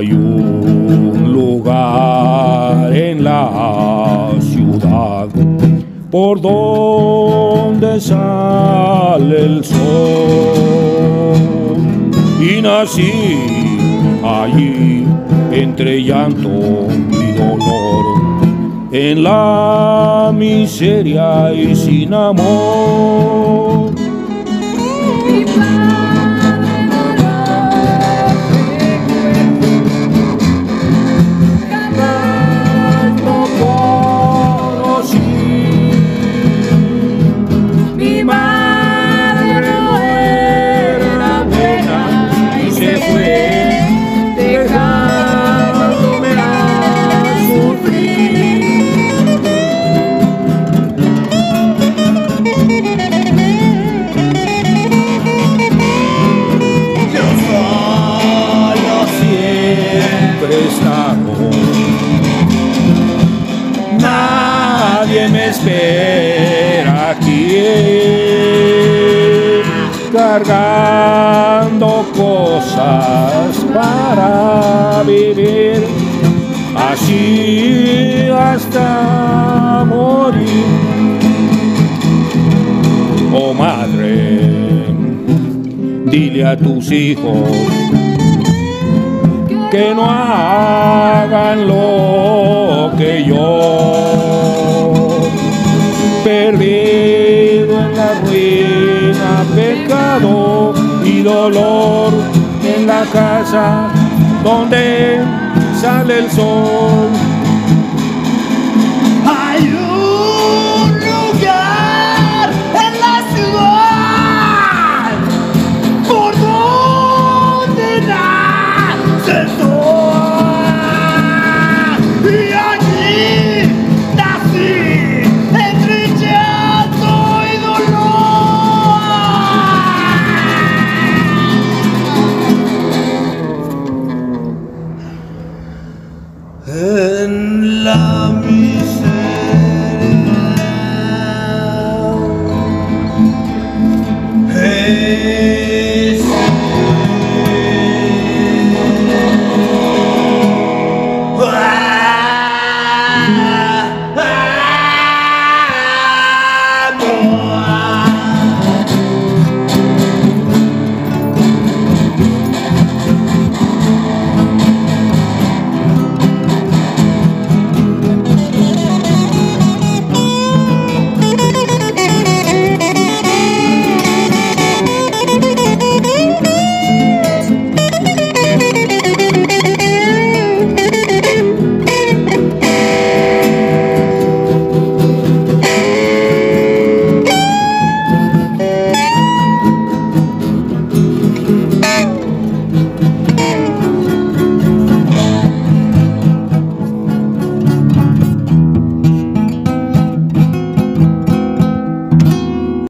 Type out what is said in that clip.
hay un lugar en la ciudad por donde sale el sol. Y nací allí entre llanto y dolor, en la miseria y sin amor. Nadie me espera aquí, cargando cosas para vivir, así hasta morir. Oh madre, dile a tus hijos que no hagan lo que yo. Perdido en la ruina, pecado y dolor en la casa donde sale el sol